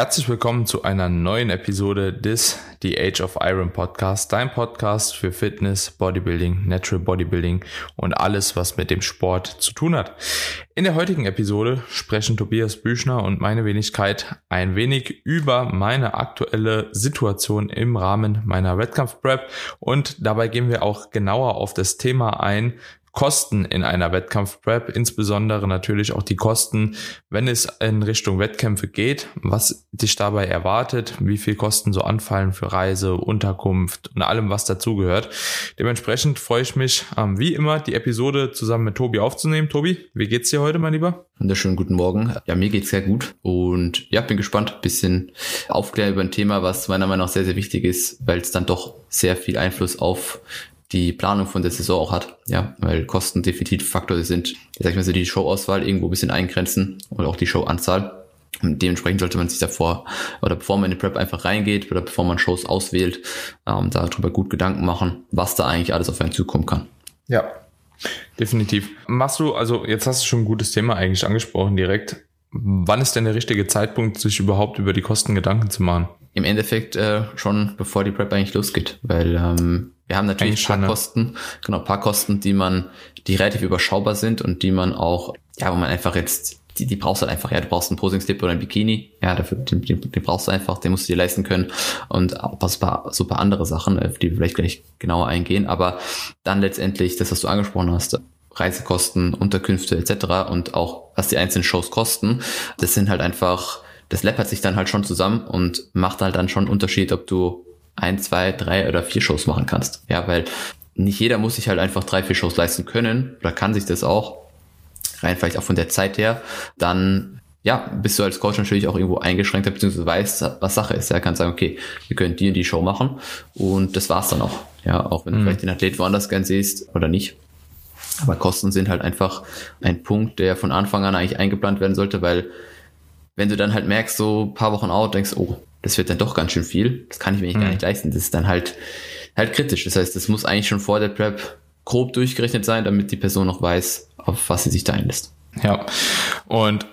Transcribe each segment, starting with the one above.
Herzlich willkommen zu einer neuen Episode des The Age of Iron Podcast, dein Podcast für Fitness, Bodybuilding, Natural Bodybuilding und alles, was mit dem Sport zu tun hat. In der heutigen Episode sprechen Tobias Büchner und meine Wenigkeit ein wenig über meine aktuelle Situation im Rahmen meiner Wettkampf-Prep und dabei gehen wir auch genauer auf das Thema ein, Kosten in einer Wettkampf-Prep, insbesondere natürlich auch die Kosten, wenn es in Richtung Wettkämpfe geht, was dich dabei erwartet, wie viel Kosten so anfallen für Reise, Unterkunft und allem, was dazugehört. Dementsprechend freue ich mich, ähm, wie immer, die Episode zusammen mit Tobi aufzunehmen. Tobi, wie geht's dir heute, mein Lieber? Wunderschönen guten Morgen. Ja, mir geht's sehr gut und ja, bin gespannt, bisschen aufklären über ein Thema, was meiner Meinung nach sehr, sehr wichtig ist, weil es dann doch sehr viel Einfluss auf die Planung von der Saison auch hat. Ja, weil Kosten definitiv Faktor sind, sag ich mal so, die Showauswahl irgendwo ein bisschen eingrenzen oder auch die Showanzahl. Und dementsprechend sollte man sich davor oder bevor man in die Prep einfach reingeht oder bevor man Shows auswählt, ähm, darüber gut Gedanken machen, was da eigentlich alles auf einen zukommen kann. Ja, definitiv. Machst du, also jetzt hast du schon ein gutes Thema eigentlich angesprochen direkt. Wann ist denn der richtige Zeitpunkt, sich überhaupt über die Kosten Gedanken zu machen? Im Endeffekt äh, schon bevor die Prep eigentlich losgeht, weil ähm, wir haben natürlich ein paar Kosten, genau, paar Kosten, die man, die relativ überschaubar sind und die man auch, ja, wo man einfach jetzt, die, die brauchst du halt einfach, ja, du brauchst einen Posing-Slip oder ein Bikini, ja, dafür, den, den, den brauchst du einfach, den musst du dir leisten können. Und auch ein paar, super andere Sachen, auf die wir vielleicht gleich genauer eingehen, aber dann letztendlich, das, was du angesprochen hast, Reisekosten, Unterkünfte etc. und auch, was die einzelnen Shows kosten, das sind halt einfach, das läppert sich dann halt schon zusammen und macht halt dann schon einen Unterschied, ob du ein, zwei, drei oder vier Shows machen kannst. Ja, weil nicht jeder muss sich halt einfach drei, vier Shows leisten können oder kann sich das auch, rein vielleicht auch von der Zeit her, dann ja, bist du als Coach natürlich auch irgendwo eingeschränkter, beziehungsweise weißt, was Sache ist. Er kann sagen, okay, wir können die und die Show machen und das war's dann auch. Ja, auch wenn du mhm. vielleicht den Athlet woanders gern siehst oder nicht. Aber Kosten sind halt einfach ein Punkt, der von Anfang an eigentlich eingeplant werden sollte, weil wenn du dann halt merkst, so ein paar Wochen out, denkst, oh, das wird dann doch ganz schön viel. Das kann ich mir nicht mhm. gar nicht leisten. Das ist dann halt, halt kritisch. Das heißt, das muss eigentlich schon vor der Prep grob durchgerechnet sein, damit die Person noch weiß, auf was sie sich da einlässt. Ja. Und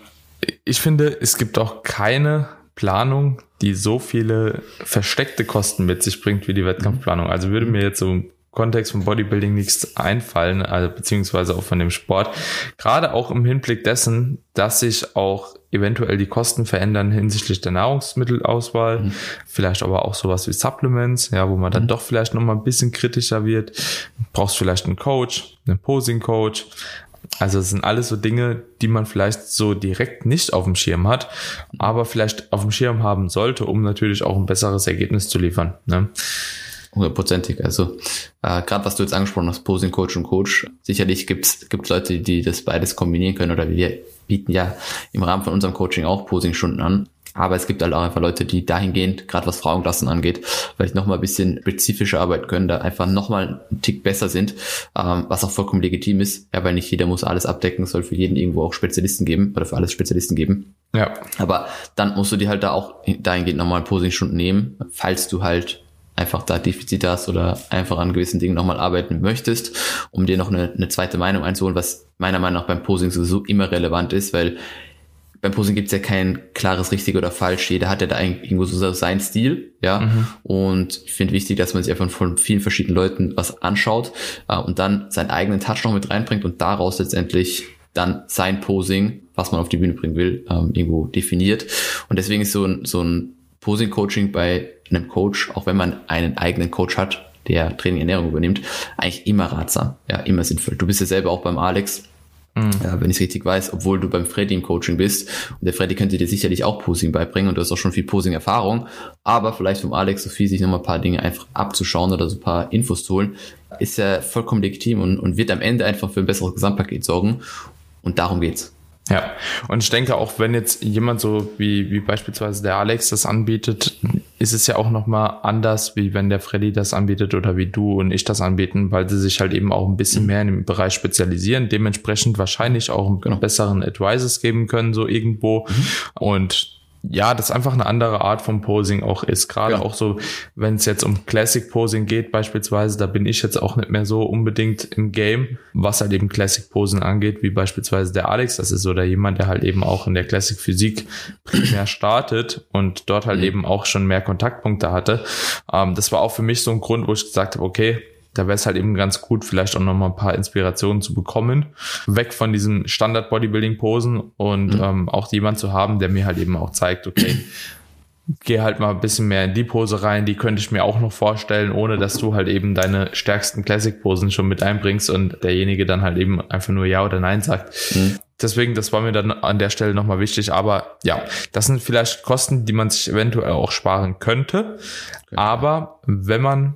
ich finde, es gibt auch keine Planung, die so viele versteckte Kosten mit sich bringt wie die Wettkampfplanung. Also würde mir jetzt so Kontext von Bodybuilding nichts einfallen, also beziehungsweise auch von dem Sport. Gerade auch im Hinblick dessen, dass sich auch eventuell die Kosten verändern hinsichtlich der Nahrungsmittelauswahl, mhm. vielleicht aber auch sowas wie Supplements, ja, wo man dann mhm. doch vielleicht nochmal ein bisschen kritischer wird. Brauchst vielleicht einen Coach, einen Posing-Coach. Also es sind alles so Dinge, die man vielleicht so direkt nicht auf dem Schirm hat, aber vielleicht auf dem Schirm haben sollte, um natürlich auch ein besseres Ergebnis zu liefern. Ne? Hundertprozentig. Also äh, gerade was du jetzt angesprochen hast, Posing Coach und Coach, sicherlich gibt's gibt Leute, die das beides kombinieren können oder wir bieten ja im Rahmen von unserem Coaching auch Posing-Stunden an. Aber es gibt halt auch einfach Leute, die dahingehend, gerade was Frauenklassen angeht, vielleicht nochmal ein bisschen spezifischer arbeiten können, da einfach nochmal einen Tick besser sind, ähm, was auch vollkommen legitim ist, ja, weil nicht jeder muss alles abdecken, es soll für jeden irgendwo auch Spezialisten geben oder für alles Spezialisten geben. Ja. Aber dann musst du dir halt da auch dahingehend nochmal Posing-Stunden nehmen, falls du halt einfach da Defizite hast oder einfach an gewissen Dingen nochmal arbeiten möchtest, um dir noch eine, eine zweite Meinung einzuholen, was meiner Meinung nach beim Posing sowieso immer relevant ist, weil beim Posing gibt's ja kein klares richtig oder falsch. Jeder hat ja da irgendwo so seinen Stil, ja. Mhm. Und ich finde wichtig, dass man sich einfach von vielen verschiedenen Leuten was anschaut äh, und dann seinen eigenen Touch noch mit reinbringt und daraus letztendlich dann sein Posing, was man auf die Bühne bringen will, ähm, irgendwo definiert. Und deswegen ist so ein, so ein Posing-Coaching bei einem Coach, auch wenn man einen eigenen Coach hat, der Training Ernährung übernimmt, eigentlich immer ratsam, ja, immer sinnvoll. Du bist ja selber auch beim Alex, mhm. ja, wenn ich es richtig weiß, obwohl du beim Freddy im Coaching bist. Und der Freddy könnte dir sicherlich auch Posing beibringen und du hast auch schon viel Posing-Erfahrung. Aber vielleicht vom Alex so viel sich noch mal ein paar Dinge einfach abzuschauen oder so ein paar Infos zu holen, ist ja vollkommen legitim und, und wird am Ende einfach für ein besseres Gesamtpaket sorgen. Und darum geht's. Ja, und ich denke auch, wenn jetzt jemand so wie, wie beispielsweise der Alex das anbietet, ist es ja auch nochmal anders, wie wenn der Freddy das anbietet oder wie du und ich das anbieten, weil sie sich halt eben auch ein bisschen mhm. mehr in dem Bereich spezialisieren, dementsprechend wahrscheinlich auch genau. besseren Advices geben können, so irgendwo. Mhm. Und ja, das einfach eine andere Art von Posing auch ist. Gerade Ja. auch so, wenn es jetzt um Classic Posing geht beispielsweise, da bin ich jetzt auch nicht mehr so unbedingt im Game, was halt eben Classic Posen angeht, wie beispielsweise der Alex. Das ist so der jemand, der halt eben auch in der Classic Physik primär startet und dort halt Mhm. eben auch schon mehr Kontaktpunkte hatte. Ähm, das war auch für mich so ein Grund, wo ich gesagt habe, okay, da wäre es halt eben ganz gut, vielleicht auch noch mal ein paar Inspirationen zu bekommen, weg von diesen Standard Bodybuilding Posen und Mhm. ähm, auch jemand zu haben, der mir halt eben auch zeigt, okay, geh halt mal ein bisschen mehr in die Pose rein, die könnte ich mir auch noch vorstellen, ohne dass du halt eben deine stärksten Classic Posen schon mit einbringst und derjenige dann halt eben einfach nur ja oder nein sagt. Mhm. Deswegen, das war mir dann an der Stelle nochmal wichtig. Aber ja, das sind vielleicht Kosten, die man sich eventuell auch sparen könnte. Aber wenn man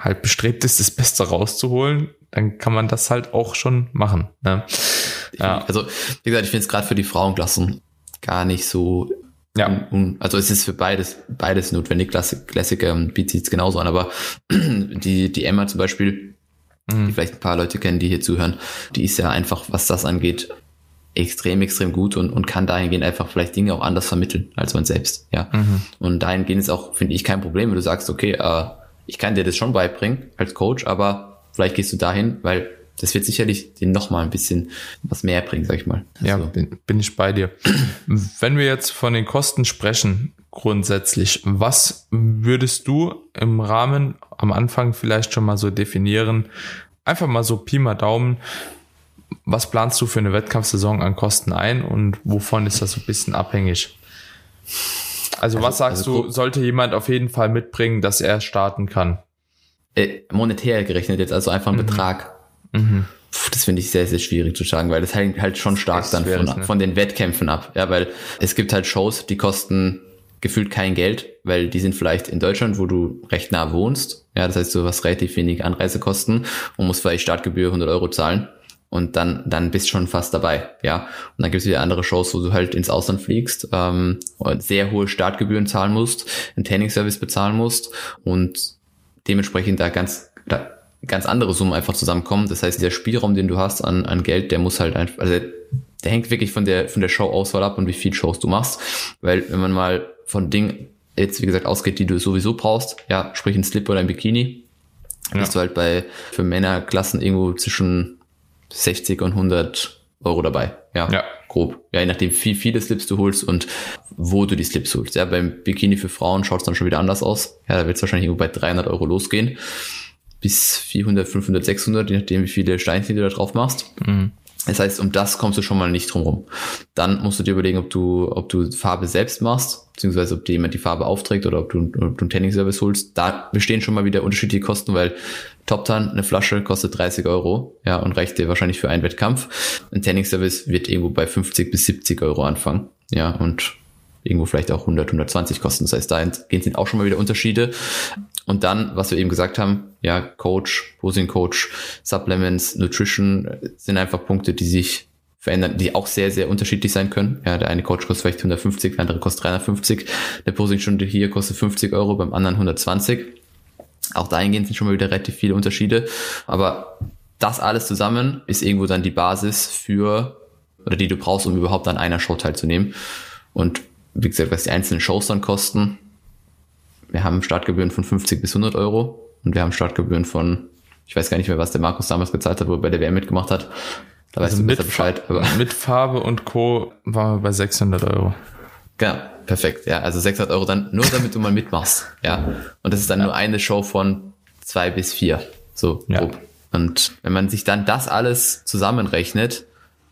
halt bestrebt ist, das Beste rauszuholen, dann kann man das halt auch schon machen. Ne? Ja. Also, wie gesagt, ich finde es gerade für die Frauenklassen gar nicht so. Ja. also es ist für beides, beides notwendig. Klassik, Klassik ähm, bietet es genauso an, aber die, die Emma zum Beispiel, die Mhm. vielleicht ein paar Leute kennen, die hier zuhören, die ist ja einfach, was das angeht, extrem, extrem gut und, und kann dahingehend einfach vielleicht Dinge auch anders vermitteln als man selbst. Ja. Mhm. Und dahingehend ist auch, finde ich, kein Problem, wenn du sagst, okay, äh, ich kann dir das schon beibringen als Coach, aber vielleicht gehst du dahin, weil das wird sicherlich dir noch mal ein bisschen was mehr bringen, sag ich mal. Ja, Also, bin, bin ich bei dir. Wenn wir jetzt von den Kosten sprechen, grundsätzlich, was würdest du im Rahmen am Anfang vielleicht schon mal so definieren? Einfach mal so Pi mal Daumen. Was planst du für eine Wettkampfsaison an Kosten ein und wovon ist das so ein bisschen abhängig? Also, Also- was sagst also du, sollte jemand auf jeden Fall mitbringen, dass er starten kann? äh, monetär gerechnet jetzt, also einfach ein Betrag. Mhm. Puh, das finde ich sehr, sehr schwierig zu sagen, weil das hängt halt schon stark dann von, ne? von den Wettkämpfen ab. Ja, weil es gibt halt Shows, die kosten gefühlt kein Geld, weil die sind vielleicht in Deutschland, wo du recht nah wohnst. Ja, das heißt, du hast relativ wenig Anreisekosten und musst vielleicht Startgebühr 100 Euro zahlen. Und dann, dann bist schon fast dabei, ja. Und dann gibt es wieder andere Shows, wo du halt ins Ausland fliegst, ähm, und sehr hohe Startgebühren zahlen musst, einen Trainingsservice bezahlen musst und dementsprechend da ganz, da ganz andere Summen einfach zusammenkommen. Das heißt, der Spielraum, den du hast an, an Geld, der muss halt einfach, also der hängt wirklich von der, von der Show-Auswahl ab und wie viel Shows du machst. Weil wenn man mal von Dingen jetzt, wie gesagt, ausgeht, die du sowieso brauchst, ja, sprich ein Slip oder ein Bikini, Ja. bist du halt bei, für Männerklassen irgendwo zwischen 60 und 100 Euro dabei. Ja, Ja. grob. Ja, je nachdem, wie viele Slips du holst und wo du die Slips holst. Ja, beim Bikini für Frauen schaut es dann schon wieder anders aus. Ja, da wird es wahrscheinlich irgendwo bei 300 Euro losgehen. Bis 400, 500, 600, je nachdem, wie viele Steinchen du da drauf machst. Mhm. Das heißt, um das kommst du schon mal nicht drum rum. Dann musst du dir überlegen, ob du, ob du Farbe selbst machst, beziehungsweise ob dir jemand die Farbe aufträgt oder ob du, ob du einen Tanning-Service holst. Da bestehen schon mal wieder unterschiedliche Kosten, weil Top Tan, eine Flasche kostet 30 Euro, ja, und reicht dir wahrscheinlich für einen Wettkampf. Ein Tanning-Service wird irgendwo bei 50 bis 70 Euro anfangen, ja, und irgendwo vielleicht auch 100, 120 kosten. Das heißt, dahingehend sind auch schon mal wieder Unterschiede. Und dann, was wir eben gesagt haben, ja, Coach, Posing Coach, Supplements, Nutrition sind einfach Punkte, die sich verändern, die auch sehr, sehr unterschiedlich sein können. Ja, der eine Coach kostet vielleicht 150, der andere kostet 350. Eine Posingstunde hier kostet 50 Euro, beim anderen 120. Auch dahingehend sind schon mal wieder relativ viele Unterschiede. Aber das alles zusammen ist irgendwo dann die Basis für, oder die du brauchst, um überhaupt an einer Show teilzunehmen. Und wie gesagt, was die einzelnen Shows dann kosten, wir haben Startgebühren von 50 bis 100 Euro und wir haben Startgebühren von, ich weiß gar nicht mehr, was der Markus damals gezahlt hat, wo er bei der WM mitgemacht hat. Da weißt Also du mit, besser Bescheid. Aber mit Farbe und Co. waren wir bei 600 Euro. Genau, perfekt. Ja, also 600 Euro dann nur, damit du mal mitmachst. Ja, und das ist dann nur eine Show von zwei bis vier. So Ja. grob. Und wenn man sich dann das alles zusammenrechnet,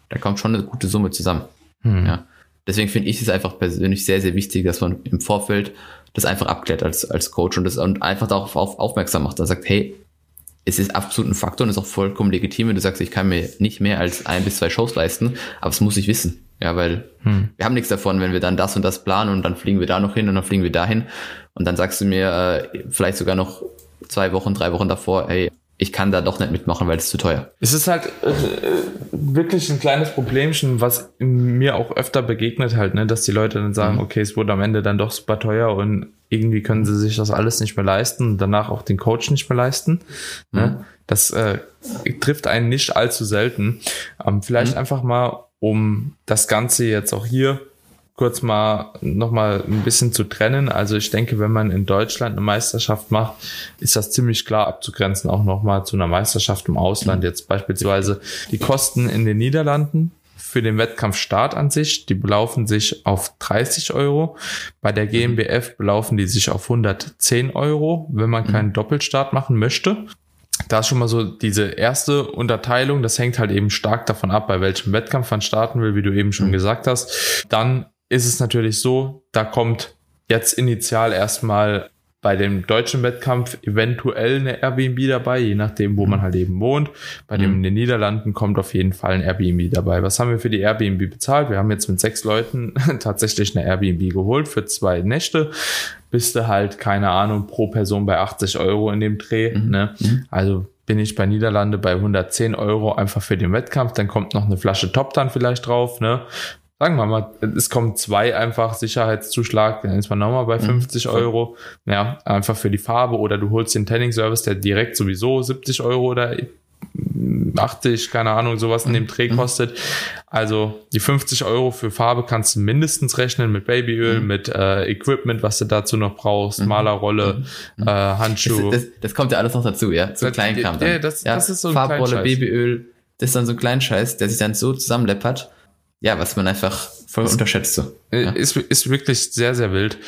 da kommt schon eine gute Summe zusammen. Hm. Ja. Deswegen finde ich es einfach persönlich sehr, sehr wichtig, dass man im Vorfeld das einfach abklärt als, als Coach und das und einfach darauf auf, aufmerksam macht. Da sagt, hey, es ist absolut ein Faktor und ist auch vollkommen legitim, wenn du sagst, ich kann mir nicht mehr als ein bis zwei Shows leisten, aber das muss ich wissen. Ja, weil Hm. wir haben nichts davon, wenn wir dann das und das planen und dann fliegen wir da noch hin und dann fliegen wir dahin und dann sagst du mir äh, vielleicht sogar noch zwei Wochen, drei Wochen davor, hey, ich kann da doch nicht mitmachen, weil es zu teuer. Es ist halt äh, wirklich ein kleines Problemchen, was mir auch öfter begegnet halt, ne, dass die Leute dann sagen, okay, es wurde am Ende dann doch super teuer und irgendwie können sie sich das alles nicht mehr leisten und danach auch den Coach nicht mehr leisten. Ne? Das äh, trifft einen nicht allzu selten. Ähm, vielleicht einfach mal, um das Ganze jetzt auch hier kurz mal nochmal ein bisschen zu trennen. Also ich denke, wenn man in Deutschland eine Meisterschaft macht, ist das ziemlich klar abzugrenzen, auch nochmal zu einer Meisterschaft im Ausland. Jetzt beispielsweise die Kosten in den Niederlanden für den Wettkampfstart an sich, die belaufen sich auf 30 Euro. Bei der GmbF belaufen die sich auf 110 Euro, wenn man keinen Doppelstart machen möchte da ist schon mal so diese erste Unterteilung, das hängt halt eben stark davon ab, bei welchem Wettkampf man starten will, wie du eben schon mhm. gesagt hast. Dann ist es natürlich so, da kommt jetzt initial erstmal bei dem deutschen Wettkampf eventuell eine Airbnb dabei, je nachdem, wo man halt eben wohnt. Bei dem in den Niederlanden kommt auf jeden Fall ein Airbnb dabei. Was haben wir für die Airbnb bezahlt? Wir haben jetzt mit sechs Leuten tatsächlich eine Airbnb geholt für zwei Nächte. Bist du halt, keine Ahnung, pro Person bei 80 Euro in dem Dreh. Mhm. Ne? Mhm. Also bin ich bei Niederlande bei 110 Euro einfach für den Wettkampf. Dann kommt noch eine Flasche Top dann vielleicht drauf. Ne? Sagen wir mal, es kommen zwei einfach Sicherheitszuschlag, dann ist man nochmal bei 50 mhm. Euro. Ja, einfach für die Farbe oder du holst den Tanning-Service, der direkt sowieso 70 Euro oder 80, keine Ahnung, sowas in dem mhm. Dreh kostet. Also die 50 Euro für Farbe kannst du mindestens rechnen mit Babyöl, mhm. mit äh, Equipment, was du dazu noch brauchst, mhm. Malerrolle, mhm. äh, Handschuhe. Das, das, das, kommt ja alles noch dazu, ja. So Kleinkram. Ja, das, ja, das ist so ein Farbrolle, Babyöl, das ist dann so ein Kleinscheiß, der sich dann so zusammenleppert ja, was man einfach voll unterschätzt. So. Äh. Ist, ist wirklich sehr, sehr wild.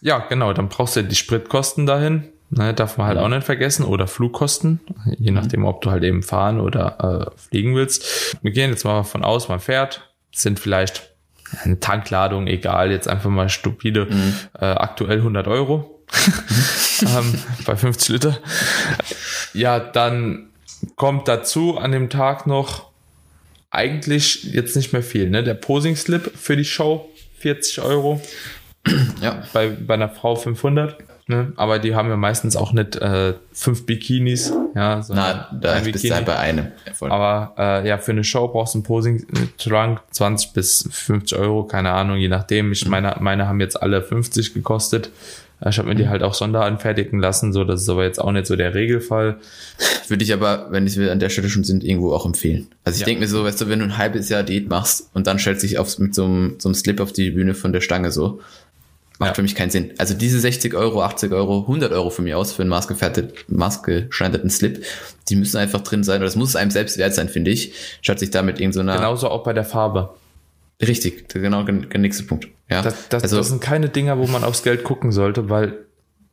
Ja, genau, dann brauchst du die Spritkosten dahin. Ne, darf man halt auch nicht vergessen. Oder Flugkosten, je nachdem, ob du halt eben fahren oder äh, fliegen willst. Wir gehen jetzt mal von aus, man fährt, sind vielleicht eine Tankladung, egal, jetzt einfach mal stupide, mhm. äh, aktuell 100 Euro ähm, bei 50 Liter. Ja, dann kommt dazu an dem Tag noch eigentlich jetzt nicht mehr viel. Ne? Der Posing Slip für die Show 40 Euro. Ja. Bei, bei einer Frau 500. Ne? Aber die haben ja meistens auch nicht äh, fünf Bikinis. Ja, Na, da ein bist du bei einem. Ja, Aber äh, ja, für eine Show brauchst du einen Posing-Trunk 20 bis 50 Euro, keine Ahnung, je nachdem. Ich mhm. meine, meine haben jetzt alle 50 gekostet. Ich habe mir die mhm. halt auch sonderanfertigen lassen, so das ist aber jetzt auch nicht so der Regelfall. Würde ich aber, wenn wir an der Stelle schon sind, irgendwo auch empfehlen. Also ich ja. denke mir so, weißt du, wenn du ein halbes Jahr Diät machst und dann stellst dich auf, mit so einem, so einem Slip auf die Bühne von der Stange so, macht ja. für mich keinen Sinn. Also diese 60 Euro, 80 Euro, 100 Euro für mich aus für einen maßgeschneiderten Slip, die müssen einfach drin sein oder das muss einem selbst wert sein, finde ich, statt sich damit irgendeiner... So Genauso auch bei der Farbe. Richtig, genau der nächste Punkt. Ja. Das, das, also, das sind keine Dinger, wo man aufs Geld gucken sollte, weil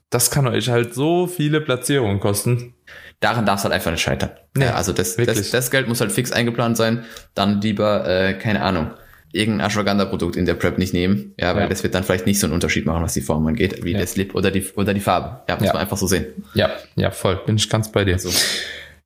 das kann euch halt so viele Platzierungen kosten. Daran darf es halt einfach nicht scheitern. Nee, ja, also das, das, das, Geld muss halt fix eingeplant sein. Dann lieber, äh, keine Ahnung, irgendein Ashwagandha-Produkt in der Prep nicht nehmen. Ja, weil ja. das wird dann vielleicht nicht so einen Unterschied machen, was die Form angeht, wie ja. der Slip oder die, oder die Farbe. Ja, muss man einfach so sehen. Ja, ja, voll. Bin ich ganz bei dir. Also,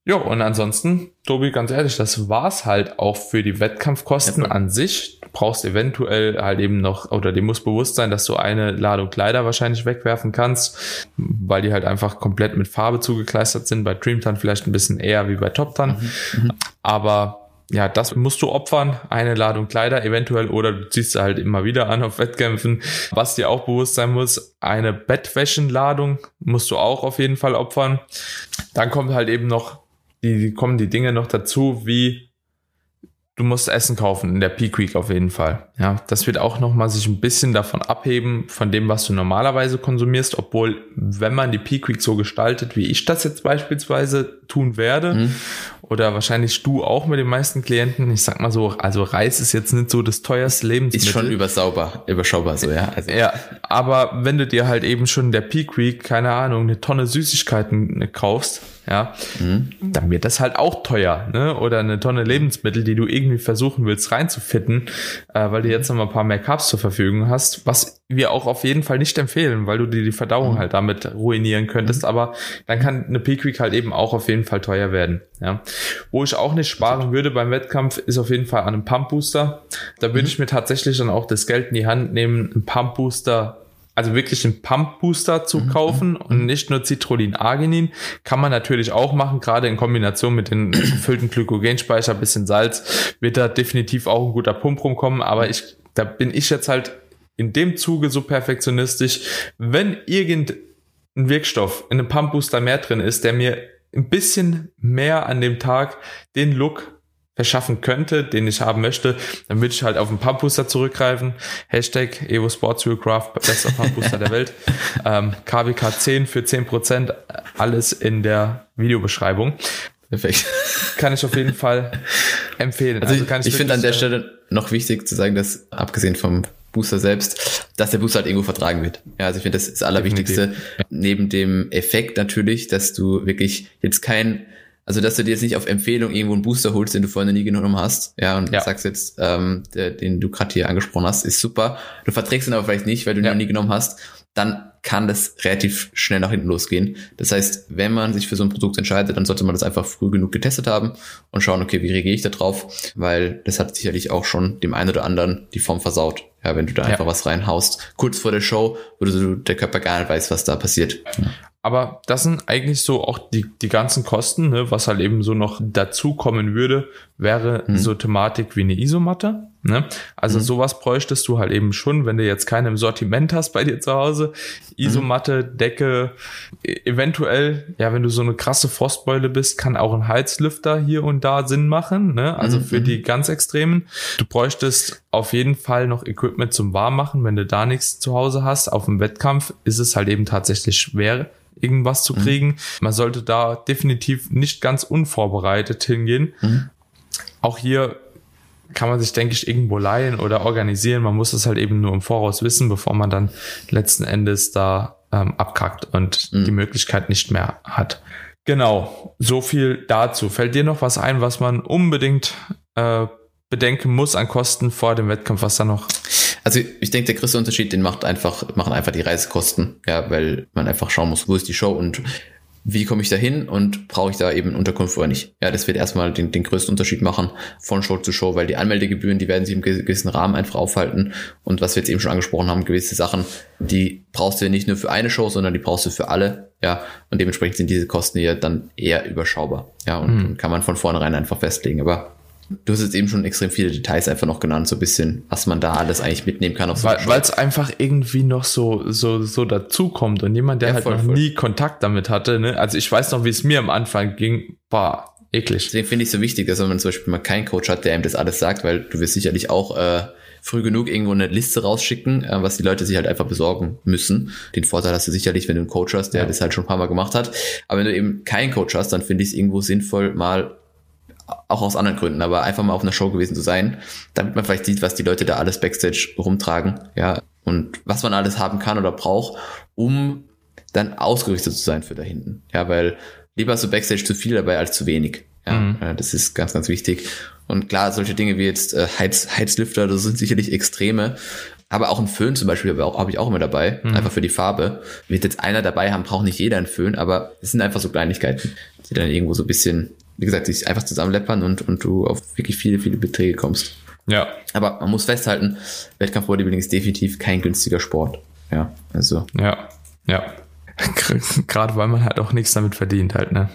ja, und ansonsten, Tobi, ganz ehrlich, das war's halt auch für die Wettkampfkosten an sich. Brauchst eventuell halt eben noch, oder dir muss bewusst sein, dass du eine Ladung Kleider wahrscheinlich wegwerfen kannst, weil die halt einfach komplett mit Farbe zugekleistert sind. Bei Dreamtan vielleicht ein bisschen eher wie bei Toptan. Mhm, mhm, Aber ja, das musst du opfern, eine Ladung Kleider eventuell, oder du ziehst sie halt immer wieder an auf Wettkämpfen. Was dir auch bewusst sein muss, eine Bettwäschenladung musst du auch auf jeden Fall opfern. Dann kommt halt eben noch die kommen die Dinge noch dazu, wie du musst Essen kaufen in der Peak Week auf jeden Fall. Ja, das wird auch noch mal sich ein bisschen davon abheben von dem, was du normalerweise konsumierst, obwohl wenn man die Peak Week so gestaltet, wie ich das jetzt beispielsweise tun werde mhm oder wahrscheinlich du auch mit den meisten Klienten. Ich sag mal so, also Reis ist jetzt nicht so das teuerste Lebensmittel. Ist schon übersauber, überschaubar so, ja. Also. Ja, aber wenn du dir halt eben schon in der Peak Week, keine Ahnung, eine Tonne Süßigkeiten kaufst, ja, mhm. dann wird das halt auch teuer, ne? Oder eine Tonne Lebensmittel, die du irgendwie versuchen willst reinzufitten, äh, weil du jetzt noch mal ein paar mehr Carbs zur Verfügung hast, was wir auch auf jeden Fall nicht empfehlen, weil du dir die Verdauung mhm. halt damit ruinieren könntest, mhm. aber dann kann eine Peak Week halt eben auch auf jeden Fall teuer werden, ja. Wo ich auch nicht sparen würde beim Wettkampf, ist auf jeden Fall an einem Pump Booster. Da würde mhm. ich mir tatsächlich dann auch das Geld in die Hand nehmen, einen Pump Booster also wirklich einen Pump Booster zu mhm. kaufen und mhm. nicht nur Citrullin Arginin. Kann man natürlich auch machen, gerade in Kombination mit den gefüllten Glykogenspeicher, bisschen Salz, wird da definitiv auch ein guter Pump rumkommen. Aber ich, da bin ich jetzt halt in dem Zuge so perfektionistisch, wenn irgendein Wirkstoff in einem Pump Booster mehr drin ist, der mir ein bisschen mehr an dem Tag den Look verschaffen könnte, den ich haben möchte, dann würde ich halt auf einen Pump-Booster zurückgreifen. Hashtag Evo Sports Craft, bester Pump-Booster der Welt. Ähm, KWK 10 für 10%, alles in der Videobeschreibung. Perfekt. Kann ich auf jeden Fall empfehlen. Also, also ich, ich finde an der Stelle noch wichtig zu sagen, dass abgesehen vom Booster selbst, dass der Booster halt irgendwo vertragen wird. Ja, also ich finde, das ist das Allerwichtigste. Definitiv. Neben dem Effekt natürlich, dass du wirklich jetzt kein also, dass du dir jetzt nicht auf Empfehlung irgendwo einen Booster holst, den du vorher nie genommen hast, ja, und ja. sagst jetzt, ähm, der, den du gerade hier angesprochen hast, ist super. Du verträgst ihn aber vielleicht nicht, weil du ihn ja. noch nie genommen hast, dann kann das relativ schnell nach hinten losgehen. Das heißt, wenn man sich für so ein Produkt entscheidet, dann sollte man das einfach früh genug getestet haben und schauen, okay, wie reagiere ich da drauf? Weil das hat sicherlich auch schon dem einen oder anderen die Form versaut. Ja, wenn du da ja. einfach was reinhaust, kurz vor der Show, wo du der Körper gar nicht weiß, was da passiert. Aber das sind eigentlich so auch die, die ganzen Kosten, ne? was halt eben so noch dazukommen würde, wäre mhm. so Thematik wie eine Isomatte. Ne? Also mhm. sowas bräuchtest du halt eben schon, wenn du jetzt keine im Sortiment hast bei dir zu Hause. Isomatte, mhm. Decke, e-, eventuell, ja, wenn du so eine krasse Frostbeule bist, kann auch ein Heizlüfter hier und da Sinn machen. Ne? Also mhm. für die ganz Extremen. Du bräuchtest auf jeden Fall noch Equipment zum Warmmachen, wenn du da nichts zu Hause hast. Auf dem Wettkampf ist es halt eben tatsächlich schwer irgendwas zu mhm. kriegen. Mhm. Man sollte da definitiv nicht ganz unvorbereitet hingehen. Mhm. Auch hier kann man sich, denke ich, irgendwo leihen oder organisieren. Man muss es halt eben nur im Voraus wissen, bevor man dann letzten Endes da ähm, abkackt und mhm. die Möglichkeit nicht mehr hat. Genau, so viel dazu. Fällt dir noch was ein, was man unbedingt äh, bedenken muss an Kosten vor dem Wettkampf, was da noch also ich denke, der größte Unterschied, den macht einfach, machen einfach die Reisekosten, ja, weil man einfach schauen muss, wo ist die Show und wie komme ich da hin und brauche ich da eben Unterkunft oder nicht. Ja, das wird erstmal den, den größten Unterschied machen von Show zu Show, weil die Anmeldegebühren, die werden sich im gewissen Rahmen einfach aufhalten. Und was wir jetzt eben schon angesprochen haben, gewisse Sachen, die brauchst du ja nicht nur für eine Show, sondern die brauchst du für alle. Ja, und dementsprechend sind diese Kosten ja dann eher überschaubar. Ja, und mhm. kann man von vornherein einfach festlegen. Aber Du hast jetzt eben schon extrem viele Details einfach noch genannt, so ein bisschen, was man da alles eigentlich mitnehmen kann. So Weil es einfach irgendwie noch so, so, so dazukommt und jemand, der ja, halt voll, noch voll. nie Kontakt damit hatte, ne? Also ich weiß noch, wie es mir am Anfang ging, war eklig. Deswegen finde ich es so wichtig, dass wenn man zum Beispiel mal keinen Coach hat, der einem das alles sagt, weil du wirst sicherlich auch äh, früh genug irgendwo eine Liste rausschicken, äh, was die Leute sich halt einfach besorgen müssen. Den Vorteil hast du sicherlich, wenn du einen Coach hast, der ja. das halt schon ein paar Mal gemacht hat. Aber wenn du eben keinen Coach hast, dann finde ich es irgendwo sinnvoll, mal auch aus anderen Gründen, aber einfach mal auf einer Show gewesen zu sein, damit man vielleicht sieht, was die Leute da alles Backstage rumtragen, ja, und was man alles haben kann oder braucht, um dann ausgerüstet zu sein für da hinten. Ja, weil lieber so Backstage zu viel dabei als zu wenig. Ja, mhm. das ist ganz, ganz wichtig. Und klar, solche Dinge wie jetzt äh, Heiz, Heizlüfter, das sind sicherlich Extreme. Aber auch ein Föhn zum Beispiel habe hab ich auch immer dabei, mhm. einfach für die Farbe. Wird jetzt einer dabei haben, braucht nicht jeder einen Föhn, aber es sind einfach so Kleinigkeiten, die dann irgendwo so ein bisschen wie gesagt, sich einfach zusammenleppern und, und du auf wirklich viele, viele Beträge kommst. Ja. Aber man muss festhalten, Wettkampf-Bodybuilding ist definitiv kein günstiger Sport. Ja, also. Ja, ja. Gerade weil man halt auch nichts damit verdient halt, ne?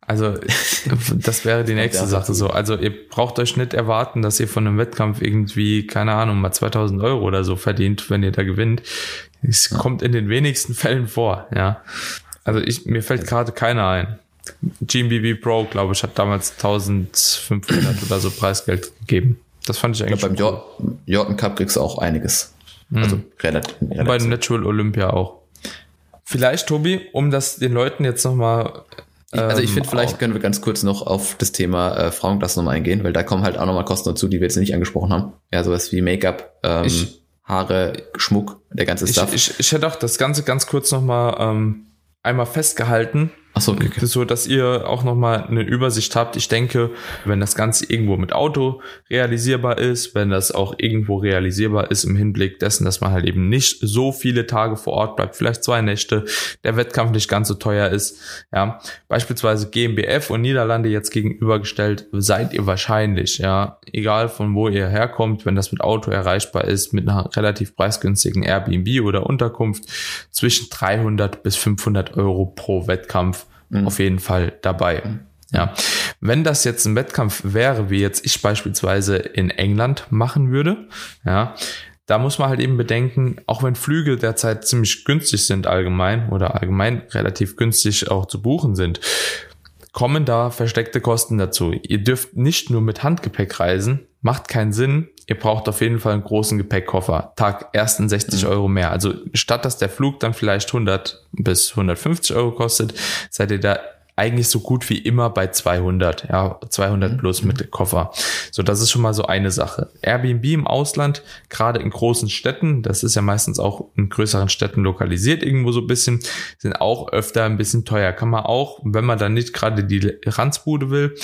Also, das wäre die nächste Sache so. Also, ihr braucht euch nicht erwarten, dass ihr von einem Wettkampf irgendwie, keine Ahnung, mal 2000 Euro oder so verdient, wenn ihr da gewinnt. Es ja. kommt in den wenigsten Fällen vor, ja. Also, ich, mir fällt gerade keiner ein. GMBB Pro, glaube ich, hat damals 1500 oder so Preisgeld gegeben. Das fand ich eigentlich. Ja, beim cool. Jordan Cup kriegst du auch einiges. Mhm. Also relativ, relativ. Und bei dem Natural Olympia auch. Vielleicht, Tobi, um das den Leuten jetzt nochmal. Also ich finde, ähm, vielleicht können wir ganz kurz noch auf das Thema äh, Frauenklasse nochmal eingehen, weil da kommen halt auch nochmal Kosten dazu, die wir jetzt nicht angesprochen haben. Ja, sowas wie Make-up, ähm, Haare, Schmuck, der ganze Stuff. Ich, ich, ich hätte auch das Ganze ganz kurz nochmal ähm, einmal festgehalten Ach so, okay. So, dass ihr auch nochmal eine Übersicht habt. Ich denke, wenn das Ganze irgendwo mit Auto realisierbar ist, wenn das auch irgendwo realisierbar ist im Hinblick dessen, dass man halt eben nicht so viele Tage vor Ort bleibt, vielleicht zwei Nächte, der Wettkampf nicht ganz so teuer ist, ja, beispielsweise GmbF und Niederlande jetzt gegenübergestellt, seid ihr wahrscheinlich, ja, egal von wo ihr herkommt, wenn das mit Auto erreichbar ist, mit einer relativ preisgünstigen Airbnb oder Unterkunft, zwischen 300 bis 500 Euro pro Wettkampf mhm. auf jeden Fall dabei. Ja, wenn das jetzt ein Wettkampf wäre, wie jetzt ich beispielsweise in England machen würde, ja, da muss man halt eben bedenken, auch wenn Flüge derzeit ziemlich günstig sind allgemein oder allgemein relativ günstig auch zu buchen sind, kommen da versteckte Kosten dazu. Ihr dürft nicht nur mit Handgepäck reisen, macht keinen Sinn. Ihr braucht auf jeden Fall einen großen Gepäckkoffer. Tag ersten 60 mhm. Euro mehr. Also statt dass der Flug dann vielleicht 100 bis 150 Euro kostet, seid ihr da eigentlich so gut wie immer bei 200, ja, 200 mhm. plus mit Koffer. So, das ist schon mal so eine Sache. Airbnb im Ausland, gerade in großen Städten, das ist ja meistens auch in größeren Städten lokalisiert irgendwo so ein bisschen, sind auch öfter ein bisschen teuer. Kann man auch, wenn man dann nicht gerade die Ranzbude will,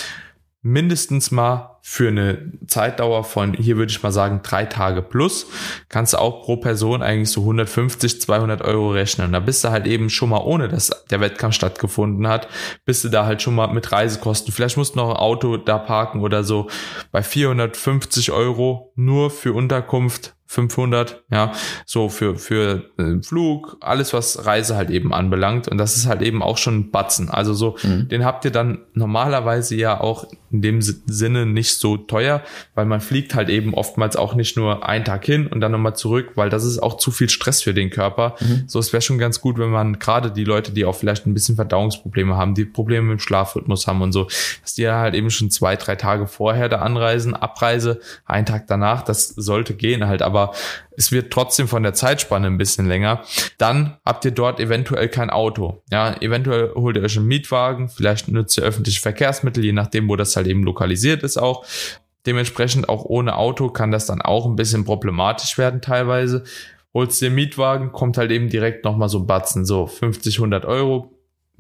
mindestens mal für eine Zeitdauer von, hier würde ich mal sagen, drei Tage plus, kannst du auch pro Person eigentlich so 150, 200 Euro rechnen. Und da bist du halt eben schon mal, ohne dass der Wettkampf stattgefunden hat, bist du da halt schon mal mit Reisekosten. Vielleicht musst du noch ein Auto da parken oder so bei 450 Euro nur für Unterkunft 500, ja, so für, für äh, Flug, alles was Reise halt eben anbelangt. Und das ist halt eben auch schon ein Batzen. Also so, mhm. den habt ihr dann normalerweise ja auch in dem Sinne nicht so teuer, weil man fliegt halt eben oftmals auch nicht nur einen Tag hin und dann nochmal zurück, weil das ist auch zu viel Stress für den Körper. Mhm. So, es wäre schon ganz gut, wenn man gerade die Leute, die auch vielleicht ein bisschen Verdauungsprobleme haben, die Probleme mit dem Schlafrhythmus haben und so, dass die halt eben schon zwei, drei Tage vorher da anreisen, Abreise, einen Tag danach, das sollte gehen halt, aber aber es wird trotzdem von der Zeitspanne ein bisschen länger. Dann habt ihr dort eventuell kein Auto. Ja, eventuell holt ihr euch einen Mietwagen, vielleicht nutzt ihr öffentliche Verkehrsmittel, je nachdem, wo das halt eben lokalisiert ist auch. Dementsprechend auch ohne Auto kann das dann auch ein bisschen problematisch werden teilweise. Holst dir Mietwagen, kommt halt eben direkt nochmal so ein Batzen, so 50, 100 Euro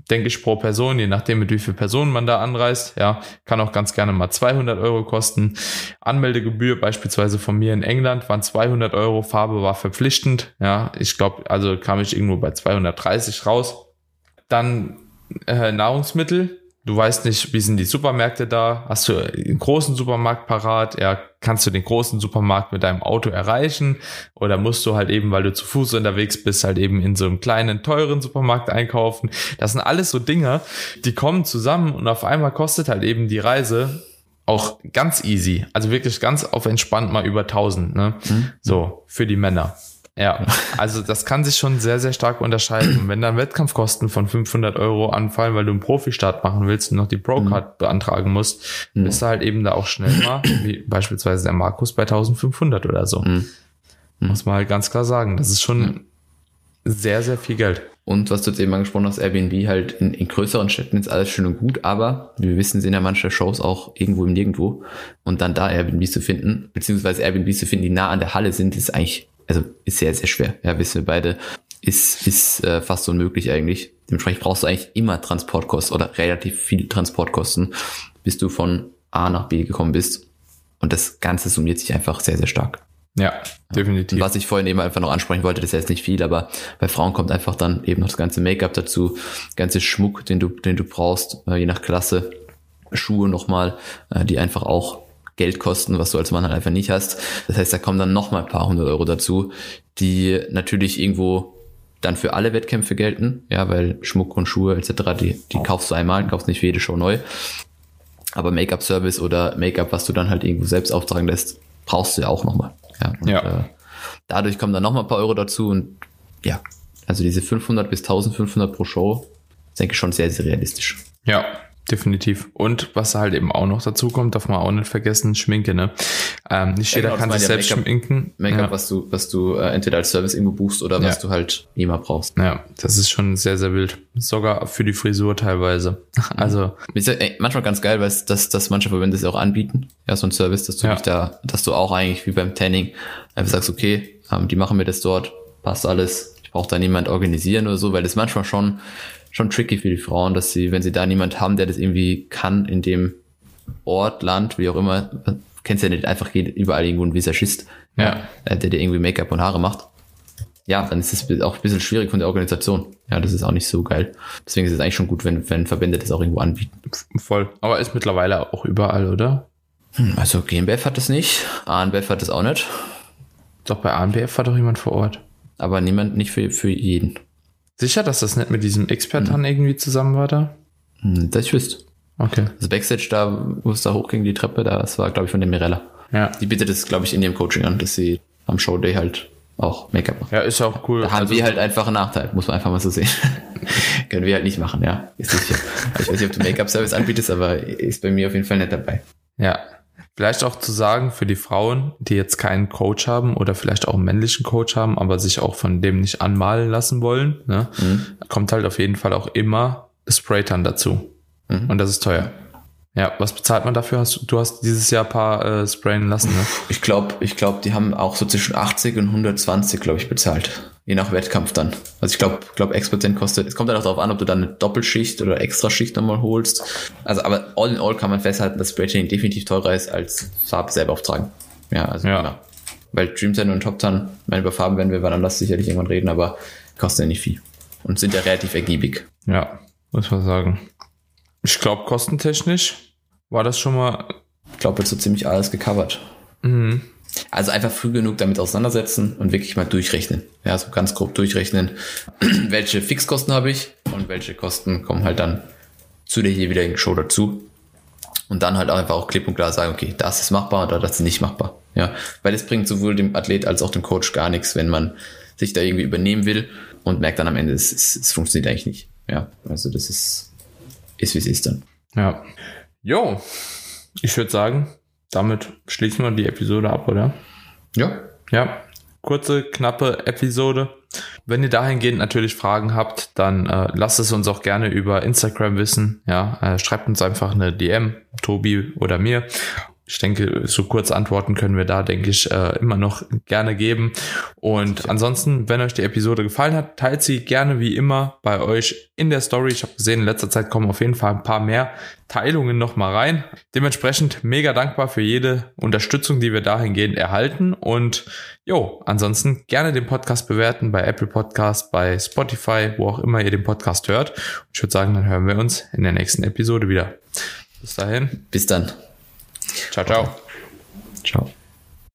denke ich, pro Person, je nachdem, mit wie viel Personen man da anreist. Ja, kann auch ganz gerne mal 200 Euro kosten. Anmeldegebühr beispielsweise von mir in England waren 200 Euro. Farbe war verpflichtend. Ja, ich glaube, also kam ich irgendwo bei 230 raus. Dann äh, Nahrungsmittel du weißt nicht, wie sind die Supermärkte da, hast du einen großen Supermarkt parat, ja, kannst du den großen Supermarkt mit deinem Auto erreichen oder musst du halt eben, weil du zu Fuß unterwegs bist, halt eben in so einem kleinen, teuren Supermarkt einkaufen. Das sind alles so Dinge, die kommen zusammen und auf einmal kostet halt eben die Reise auch ganz easy, also wirklich ganz auf entspannt mal über 1000, ne? Mhm. So, für die Männer. Ja, also das kann sich schon sehr, sehr stark unterscheiden. wenn dann Wettkampfkosten von 500 Euro anfallen, weil du einen Profistart machen willst und noch die Pro-Card mhm. beantragen musst, mhm. bist du halt eben da auch schnell mal, wie beispielsweise der Markus bei 1500 oder so. Mhm. mhm. Muss man halt ganz klar sagen. Das ist schon sehr, sehr viel Geld. Und was du jetzt eben angesprochen hast, Airbnb halt in, in größeren Städten ist alles schön und gut, aber wie wir wissen, sind ja manche Shows auch irgendwo im Nirgendwo. Und dann da Airbnb zu finden, beziehungsweise Airbnb zu finden, die nah an der Halle sind, ist eigentlich also ist sehr, sehr schwer. Ja, wissen wir beide, ist, ist äh, fast unmöglich eigentlich. Dementsprechend brauchst du eigentlich immer Transportkosten oder relativ viel Transportkosten, bis du von A nach B gekommen bist. Und das Ganze summiert sich einfach sehr, sehr stark. Ja, definitiv. Und was ich vorhin eben einfach noch ansprechen wollte, das ist jetzt nicht viel, aber bei Frauen kommt einfach dann eben noch das ganze Make-up dazu, ganze Schmuck, den du, den du brauchst, äh, je nach Klasse, Schuhe nochmal, äh, die einfach auch Geld kosten, was du als Mann halt einfach nicht hast. Das heißt, da kommen dann noch mal ein paar hundert Euro dazu, die natürlich irgendwo dann für alle Wettkämpfe gelten, ja, weil Schmuck und Schuhe etc., die, die kaufst du einmal, kaufst nicht für jede Show neu. Aber Make-up-Service oder Make-up, was du dann halt irgendwo selbst auftragen lässt, brauchst du ja auch nochmal. Ja, und, ja. Äh, dadurch kommen dann nochmal ein paar Euro dazu und ja, also diese 500 bis 1500 pro Show, denke ich schon sehr, sehr realistisch. Ja, definitiv. Und was halt eben auch noch dazu kommt, darf man auch nicht vergessen, Schminke, ne? Ähm, nicht jeder ja, genau, kann sich selbst schminken. Make-up, ja. was du, was du äh, entweder als Service irgendwo buchst oder was ja. du halt immer brauchst. Ja, das ist schon sehr, sehr wild. Sogar für die Frisur teilweise. also. Ist ja, ey, manchmal ganz geil, weil es, dass, dass manche Verbände es auch anbieten. Ja, so ein Service, dass du dich da, dass du auch eigentlich wie beim Tanning einfach sagst, okay, ähm, die machen mir das dort, passt alles. Ich brauche da niemand organisieren oder so, weil das manchmal schon schon tricky für die Frauen, dass sie, wenn sie da niemand haben, der das irgendwie kann, in dem Ort, Land, wie auch immer, kennst ja nicht einfach überall irgendwo ein Visagist, ja. der dir irgendwie Make-up und Haare macht. Ja, dann ist es auch ein bisschen schwierig von der Organisation. Ja, das ist auch nicht so geil. Deswegen ist es eigentlich schon gut, wenn, wenn Verbände das auch irgendwo anbieten. Voll. Aber ist mittlerweile auch überall, oder? Hm, also GmbF hat das nicht, ANBF hat das auch nicht. Doch bei ANBF war doch jemand vor Ort. Aber niemand, nicht für, für jeden. Sicher, dass das nicht mit diesem Expertan hm. irgendwie zusammen war da? Hm, das ich wüsste. Okay. Das Backstage da, wo es da hochging, die Treppe, das war, glaube ich, von der Mirella. Ja. Die bietet das, glaube ich, in ihrem Coaching an, dass sie am Showday halt auch Make-up macht. Ja, ist auch cool. Da haben also, wir halt einfach einen Nachteil, muss man einfach mal so sehen. Können wir halt nicht machen, ja. Ist sicher. Ich weiß nicht, ob du Make-up-Service anbietest, aber ist bei mir auf jeden Fall nicht dabei. Ja. Vielleicht auch zu sagen für die Frauen, die jetzt keinen Coach haben oder vielleicht auch einen männlichen Coach haben, aber sich auch von dem nicht anmalen lassen wollen, ne? Mhm. kommt halt auf jeden Fall auch immer Spraytan dazu. Mhm. Und das ist teuer. Ja, was bezahlt man dafür? Hast, du hast dieses Jahr ein paar äh, sprayen lassen, ne? Ich glaube, ich glaube, die haben auch so zwischen 80 und 120, glaube ich, bezahlt. Je nach Wettkampf dann. Also ich glaube, glaub, Expertin kostet, es kommt dann auch darauf an, ob du dann eine Doppelschicht oder Extraschicht nochmal holst. Also, aber all in all kann man festhalten, dass Spraytraining definitiv teurer ist als Farbe selber auftragen. Ja, also ja. Genau. Weil Dreamzen und Top Tan, meine, über Farben werden wir wann anders sicherlich irgendwann reden, aber kosten ja nicht viel. Und sind ja relativ ergiebig. Ja, muss man sagen. Ich glaube, kostentechnisch war das schon mal. Ich glaube, jetzt so ziemlich alles gecovert. Mhm. Also einfach früh genug damit auseinandersetzen und wirklich mal durchrechnen. Ja, so ganz grob durchrechnen, welche Fixkosten habe ich und welche Kosten kommen halt dann zu der jeweiligen Show dazu. Und dann halt einfach auch klipp und klar sagen, okay, das ist machbar oder das ist nicht machbar. Ja, weil es bringt sowohl dem Athlet als auch dem Coach gar nichts, wenn man sich da irgendwie übernehmen will und merkt dann am Ende, es, es, es funktioniert eigentlich nicht. Ja, also das ist ist, wie es ist dann. Ja. Jo, ich würde sagen, damit schließen wir die Episode ab, oder? Ja. Ja. Kurze, knappe Episode. Wenn ihr dahingehend natürlich Fragen habt, dann äh, lasst es uns auch gerne über Instagram wissen. Ja, äh, schreibt uns einfach eine DM, Tobi oder mir ich denke, so kurz Antworten können wir da, denke ich, äh, immer noch gerne geben. Und ansonsten, wenn euch die Episode gefallen hat, teilt sie gerne wie immer bei euch in der Story. Ich habe gesehen, in letzter Zeit kommen auf jeden Fall ein paar mehr Teilungen noch mal rein. Dementsprechend mega dankbar für jede Unterstützung, die wir dahingehend erhalten. Und jo, ansonsten gerne den Podcast bewerten bei Apple Podcast, bei Spotify, wo auch immer ihr den Podcast hört. ich würde sagen, dann hören wir uns in der nächsten Episode wieder. Bis dahin. Bis dann. Ciao, ciao. Ciao.